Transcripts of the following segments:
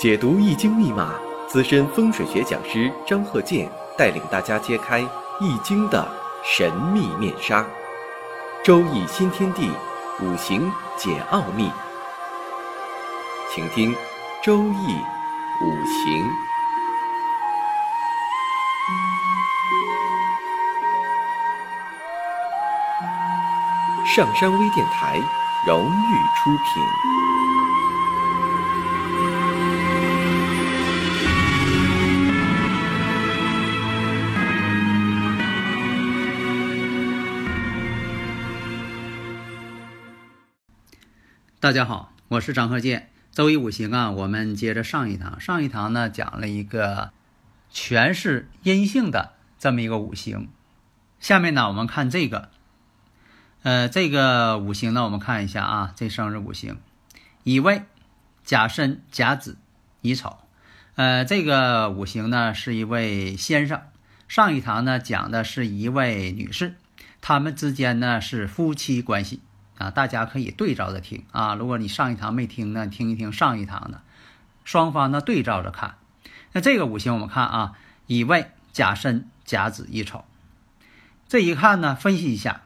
解读易经密码，资深风水学讲师张鹤剑带领大家揭开易经的神秘面纱。周易新天地，五行解奥秘。请听周易五行。上山微电台荣誉出品。大家好，我是张鹤剑。周易五行啊，我们接着上一堂。上一堂呢，讲了一个全是阴性的这么一个五行。下面呢，我们看这个，呃，这个五行呢，我们看一下啊，这生日五行：乙未、甲申、甲子、乙丑。呃，这个五行呢，是一位先生。上一堂呢，讲的是一位女士，他们之间呢是夫妻关系。啊，大家可以对照着听啊。如果你上一堂没听呢，听一听上一堂的，双方呢对照着看。那这个五行我们看啊，乙未、甲申、甲子、乙丑。这一看呢，分析一下，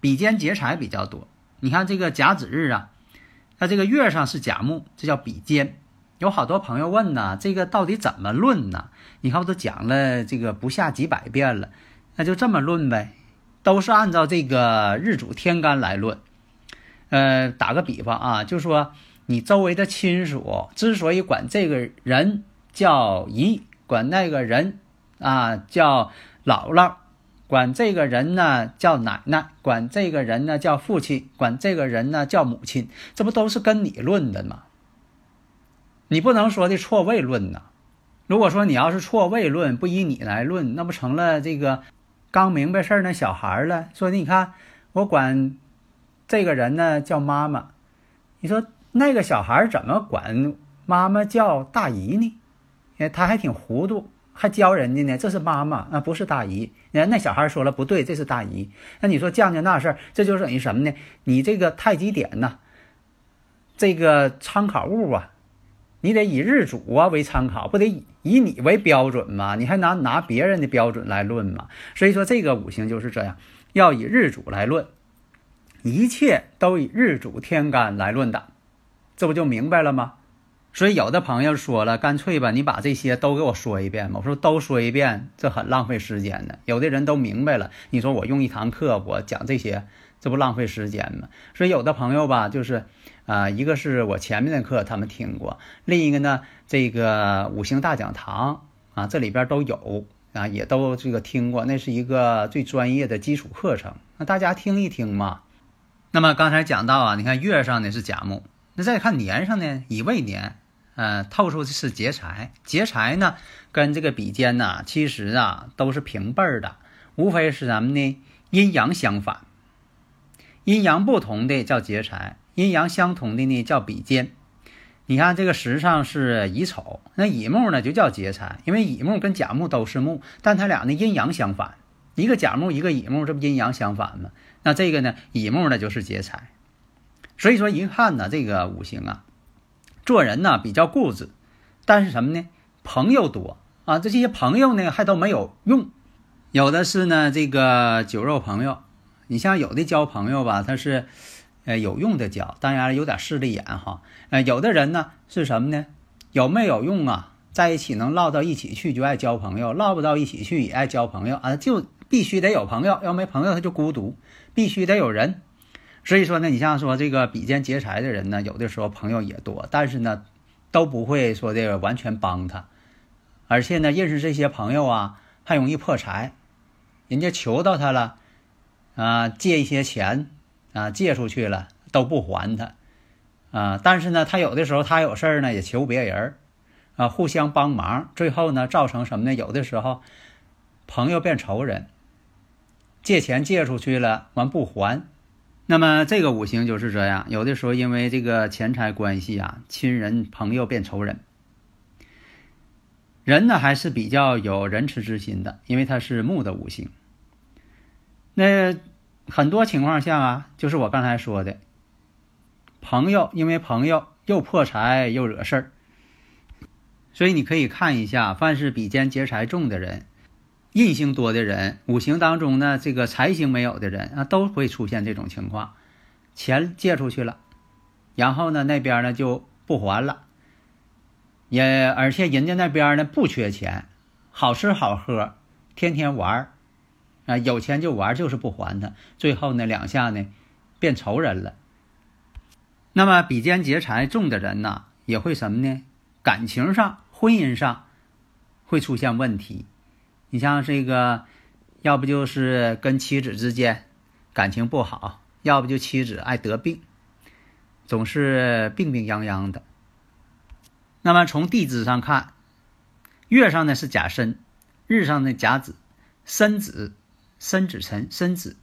比肩劫财比较多。你看这个甲子日啊，它这个月上是甲木，这叫比肩。有好多朋友问呢，这个到底怎么论呢？你看我都讲了这个不下几百遍了，那就这么论呗，都是按照这个日主天干来论。呃，打个比方啊，就说你周围的亲属之所以管这个人叫姨，管那个人啊叫姥姥，管这个人呢叫奶奶，管这个人呢叫父亲，管这个人呢叫母亲，这不都是跟你论的吗？你不能说的错位论呐。如果说你要是错位论，不以你来论，那不成了这个刚明白事儿那小孩了？说你看我管。这个人呢叫妈妈，你说那个小孩怎么管妈妈叫大姨呢？哎，他还挺糊涂，还教人家呢。这是妈妈啊，不是大姨。那那小孩说了不对，这是大姨。那你说犟犟那事儿，这就等于什么呢？你这个太极点呢，这个参考物啊，你得以日主啊为参考，不得以你为标准吗？你还拿拿别人的标准来论吗？所以说这个五行就是这样，要以日主来论。一切都以日主天干来论的，这不就明白了吗？所以有的朋友说了，干脆吧，你把这些都给我说一遍吧。我说都说一遍，这很浪费时间的。有的人都明白了，你说我用一堂课我讲这些，这不浪费时间吗？所以有的朋友吧，就是啊，一个是我前面的课他们听过，另一个呢，这个五行大讲堂啊，这里边都有啊，也都这个听过，那是一个最专业的基础课程，那大家听一听嘛。那么刚才讲到啊，你看月上呢是甲木，那再看年上呢乙未年，呃，透出的是劫财。劫财呢跟这个比肩呢，其实啊都是平辈儿的，无非是什么呢？阴阳相反，阴阳不同的叫劫财，阴阳相同的呢叫比肩。你看这个时上是乙丑，那乙木呢就叫劫财，因为乙木跟甲木都是木，但它俩呢阴阳相反，一个甲木一个乙木，这不阴阳相反吗？那这个呢，乙木呢就是劫财，所以说一看呢，这个五行啊，做人呢比较固执，但是什么呢？朋友多啊，这这些朋友呢还都没有用，有的是呢这个酒肉朋友，你像有的交朋友吧，他是呃有用的交，当然有点势利眼哈。呃，有的人呢是什么呢？有没有用啊？在一起能唠到一起去就爱交朋友，唠不到一起去也爱交朋友啊，就必须得有朋友，要没朋友他就孤独。必须得有人，所以说呢，你像说这个比肩劫财的人呢，有的时候朋友也多，但是呢，都不会说这个完全帮他，而且呢，认识这些朋友啊，还容易破财，人家求到他了，啊，借一些钱，啊，借出去了都不还他，啊，但是呢，他有的时候他有事儿呢，也求别人，啊，互相帮忙，最后呢，造成什么呢？有的时候朋友变仇人。借钱借出去了，完不还，那么这个五行就是这样。有的时候因为这个钱财关系啊，亲人朋友变仇人。人呢还是比较有仁慈之心的，因为他是木的五行。那很多情况下啊，就是我刚才说的，朋友因为朋友又破财又惹事儿，所以你可以看一下，凡是比肩劫财重的人，印星多的人，五行当中呢，这个财星没有的人啊，都会出现这种情况，钱借出去了，然后呢，那边呢就不还了，也而且人家那边呢不缺钱，好吃好喝，天天玩儿，啊，有钱就玩，就是不还他，最后呢两下呢变仇人了。那么比肩劫财重的人呢，也会什么呢？感情上、婚姻上会出现问题。你像这个，要不就是跟妻子之间感情不好，要不就妻子爱得病，总是病病殃殃的。那么从地支上看，月上呢是甲申，日上的甲子、申子、申子辰、申子、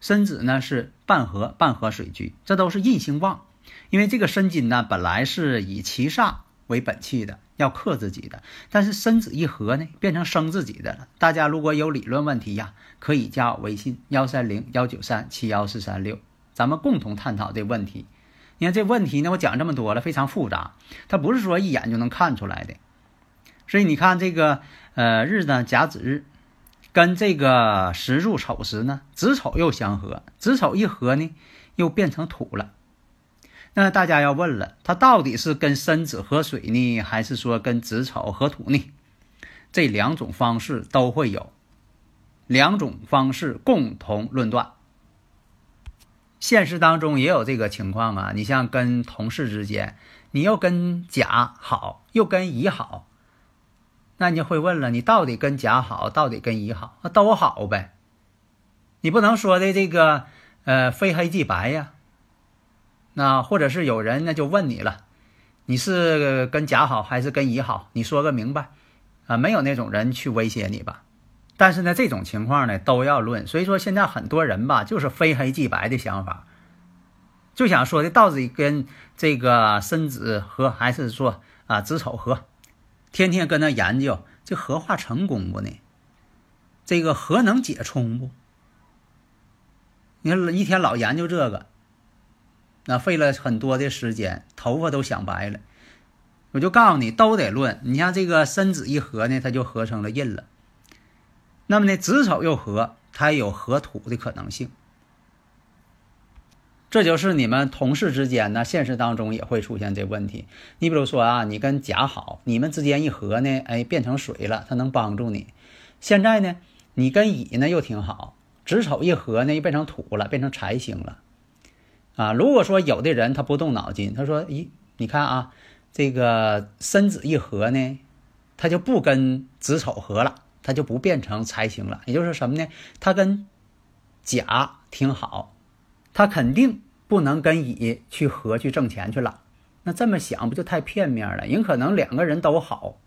申子呢是半合半合水局，这都是印星旺。因为这个申金呢，本来是以七煞为本气的，要克自己的。但是申子一合呢，变成生自己的了。大家如果有理论问题呀，可以加我微信幺三零幺九三七幺四三六，咱们共同探讨这问题。你看这问题呢，我讲这么多了，非常复杂，它不是说一眼就能看出来的。所以你看这个呃日呢，甲子日跟这个时柱丑时呢，子丑又相合，子丑一合呢，又变成土了。那大家要问了，它到底是跟申子合水呢，还是说跟子丑合土呢？这两种方式都会有，两种方式共同论断。现实当中也有这个情况啊，你像跟同事之间，你又跟甲好，又跟乙好，那你就会问了，你到底跟甲好，到底跟乙好？那都好呗，你不能说的这个呃非黑即白呀。那或者是有人呢就问你了，你是跟甲好还是跟乙好？你说个明白，啊，没有那种人去威胁你吧？但是呢，这种情况呢都要论。所以说现在很多人吧，就是非黑即白的想法，就想说的到底跟这个申子合还是说啊子丑合？天天跟他研究，这合化成功不呢？这个合能解冲不？你看一天老研究这个。那费了很多的时间，头发都想白了。我就告诉你，都得论。你像这个申子一合呢，它就合成了印了。那么呢，子丑又合，它也有合土的可能性。这就是你们同事之间呢，现实当中也会出现这问题。你比如说啊，你跟甲好，你们之间一合呢，哎，变成水了，它能帮助你。现在呢，你跟乙呢又挺好，子丑一合呢，又变成土了，变成财星了。啊，如果说有的人他不动脑筋，他说：“咦，你看啊，这个申子一合呢，他就不跟子丑合了，他就不变成财星了。也就是什么呢？他跟甲挺好，他肯定不能跟乙去合去挣钱去了。那这么想不就太片面了？人可能两个人都好，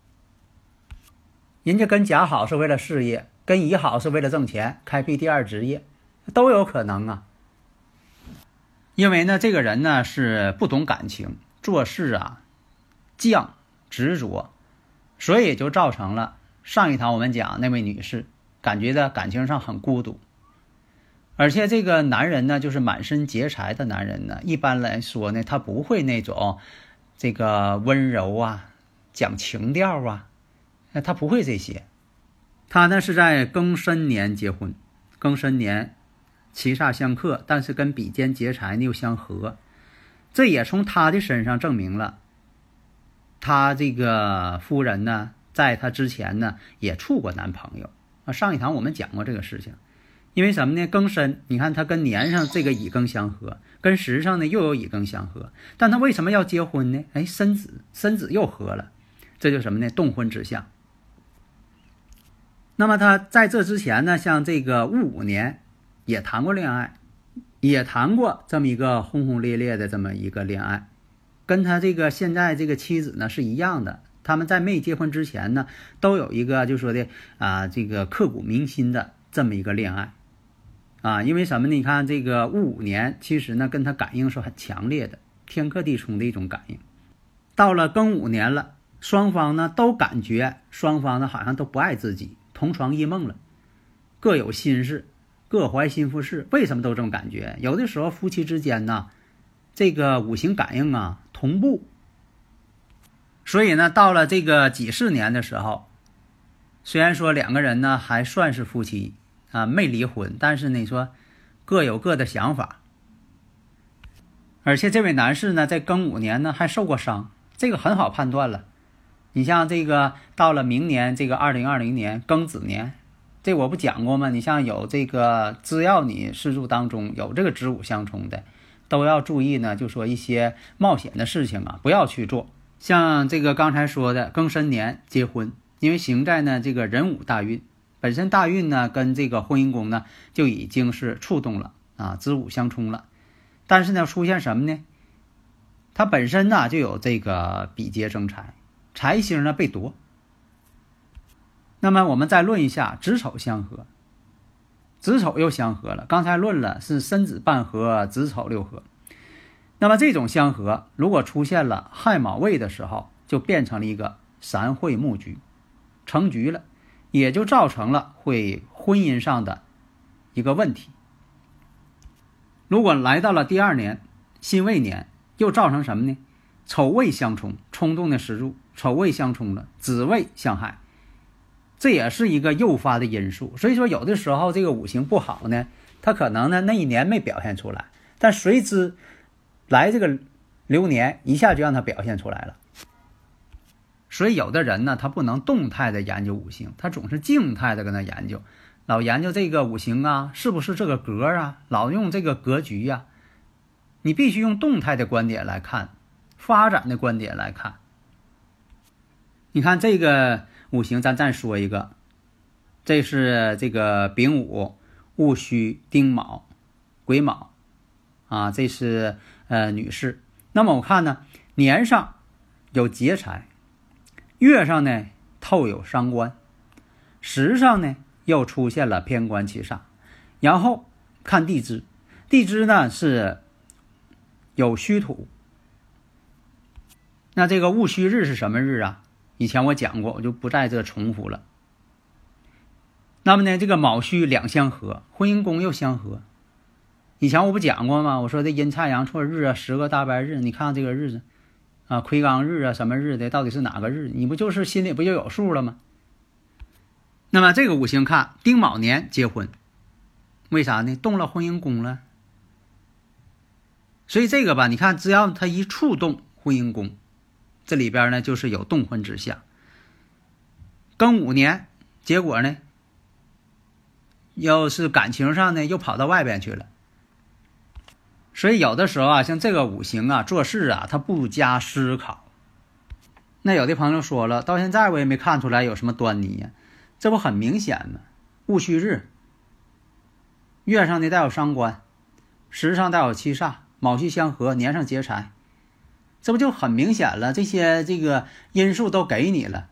人家跟甲好是为了事业，跟乙好是为了挣钱，开辟第二职业，都有可能啊。”因为呢，这个人呢是不懂感情，做事啊犟执着，所以就造成了上一堂我们讲那位女士感觉在感情上很孤独。而且这个男人呢，就是满身劫财的男人呢，一般来说呢，他不会那种这个温柔啊、讲情调啊，他不会这些。他呢是在庚申年结婚，庚申年。七煞相克，但是跟比肩劫财呢又相合，这也从他的身上证明了，他这个夫人呢，在他之前呢也处过男朋友啊。上一堂我们讲过这个事情，因为什么呢？庚申，你看他跟年上这个乙庚相合，跟时上呢又有乙庚相合，但他为什么要结婚呢？哎，申子，申子又合了，这就什么呢？动婚之象。那么他在这之前呢，像这个戊午年。也谈过恋爱，也谈过这么一个轰轰烈烈的这么一个恋爱，跟他这个现在这个妻子呢是一样的。他们在没结婚之前呢，都有一个就说的啊，这个刻骨铭心的这么一个恋爱，啊，因为什么呢？你看这个戊午年，其实呢跟他感应是很强烈的，天克地冲的一种感应。到了庚午年了，双方呢都感觉双方呢好像都不爱自己，同床异梦了，各有心事。各怀心腹事，为什么都这么感觉？有的时候夫妻之间呢，这个五行感应啊同步。所以呢，到了这个己巳年的时候，虽然说两个人呢还算是夫妻啊，没离婚，但是你说各有各的想法。而且这位男士呢，在庚午年呢还受过伤，这个很好判断了。你像这个到了明年这个二零二零年庚子年，这我不讲过吗？你像有这个，只要你四柱当中有这个子午相冲的，都要注意呢。就说一些冒险的事情啊，不要去做。像这个刚才说的庚申年结婚，因为行在呢这个壬午大运，本身大运呢跟这个婚姻宫呢就已经是触动了啊，子午相冲了。但是呢，出现什么呢？它本身呢就有这个比劫生财，财星呢被夺。那么我们再论一下子丑相合，子丑又相合了。刚才论了是申子半合，子丑六合。那么这种相合，如果出现了亥卯未的时候，就变成了一个三会木局，成局了，也就造成了会婚姻上的一个问题。如果来到了第二年辛未年，又造成什么呢？丑未相冲，冲动的时柱，丑未相冲了，子未相害，这也是一个诱发的因素。所以说，有的时候这个五行不好呢，他可能呢那一年没表现出来，但随之来这个流年一下就让他表现出来了。所以有的人呢，他不能动态的研究五行，他总是静态的跟他研究。老研究这个五行啊，是不是这个格啊？老用这个格局呀？你必须用动态的观点来看，发展的观点来看。你看这个五行，咱再说一个，这是这个丙午、戊戌、丁卯、癸卯啊，这是呃女士。那么我看呢，年上有劫财，月上呢透有伤官，时上呢。又出现了偏官七煞，然后看地支，地支呢是有虚土。那这个戊戌日是什么日啊？以前我讲过，我就不在这重复了。那么呢，这个卯戌两相合，婚姻宫又相合。以前我不讲过吗？我说这阴差阳错日啊，十个大白日，你看这个日子啊，亏刚日啊，什么日的，到底是哪个日？你不就是心里不就有数了吗？那么这个五行看丁卯年结婚，为啥呢？动了婚姻宫了。所以这个吧，你看，只要他一触动婚姻宫，这里边呢就是有动婚之象。庚午年，结果呢，要是感情上呢又跑到外边去了。所以有的时候啊，像这个五行啊，做事啊，他不加思考。那有的朋友说了，到现在我也没看出来有什么端倪呀。这不很明显吗？戊戌日，月上呢带有伤官，时上带有七煞，卯戌相合，年上劫财，这不就很明显了？这些这个因素都给你了。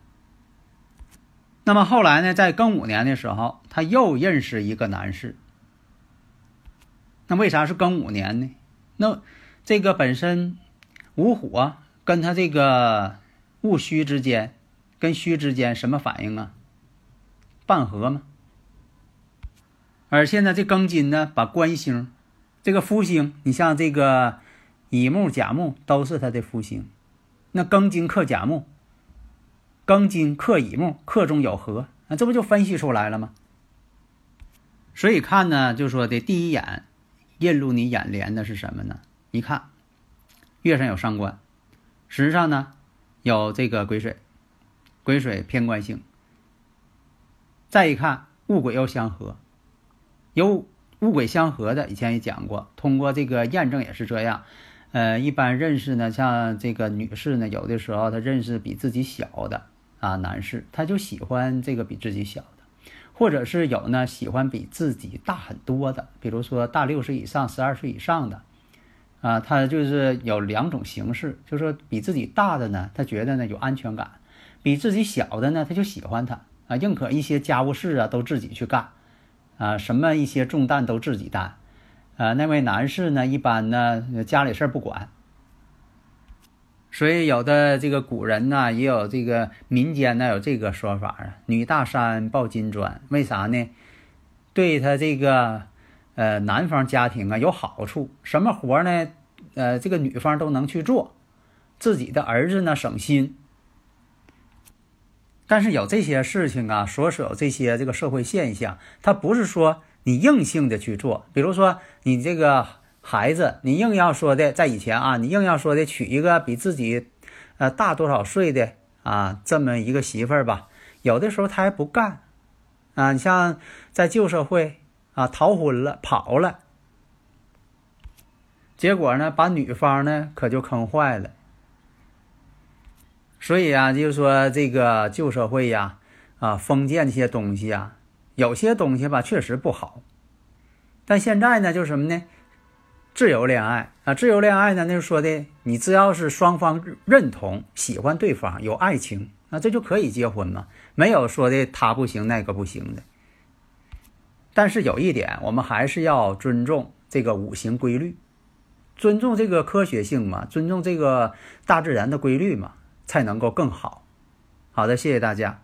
那么后来呢，在庚午年的时候，他又认识一个男士。那为啥是庚午年呢？那这个本身午火跟他这个戊戌之间，跟戌之间什么反应啊？半合嘛，而现在这庚金呢，把官星，这个夫星，你像这个乙木、甲木都是他的夫星，那庚金克甲木，庚金克乙木，克中有合，那这不就分析出来了吗？所以看呢，就说的第一眼映入你眼帘的是什么呢？一看月上有伤官，实上呢有这个癸水，癸水偏官星。再一看，戊癸又相合，有戊癸相合的，以前也讲过，通过这个验证也是这样。呃，一般认识呢，像这个女士呢，有的时候她认识比自己小的啊男士，她就喜欢这个比自己小的，或者是有呢喜欢比自己大很多的，比如说大六岁以上、十二岁以上的，啊，他就是有两种形式，就是说比自己大的呢，他觉得呢有安全感；比自己小的呢，他就喜欢他。啊，宁可一些家务事啊都自己去干，啊，什么一些重担都自己担，啊，那位男士呢，一般呢家里事儿不管，所以有的这个古人呢，也有这个民间呢有这个说法啊，女大山抱金砖，为啥呢？对他这个呃男方家庭啊有好处，什么活呢？呃，这个女方都能去做，自己的儿子呢省心。但是有这些事情啊，所有这些这个社会现象，它不是说你硬性的去做。比如说你这个孩子，你硬要说的，在以前啊，你硬要说的娶一个比自己呃大多少岁的啊这么一个媳妇儿吧，有的时候他还不干啊。你像在旧社会啊，逃婚了，跑了。结果呢，把女方呢可就坑坏了。所以啊，就是说这个旧社会呀，啊，封建这些东西啊，有些东西吧确实不好。但现在呢，就是什么呢？自由恋爱啊，自由恋爱呢，那就说的，你只要是双方认同、喜欢对方、有爱情，那这就可以结婚嘛，没有说的他不行那个不行的。但是有一点，我们还是要尊重这个五行规律。尊重这个科学性嘛，尊重这个大自然的规律嘛，才能够更好。好的，谢谢大家。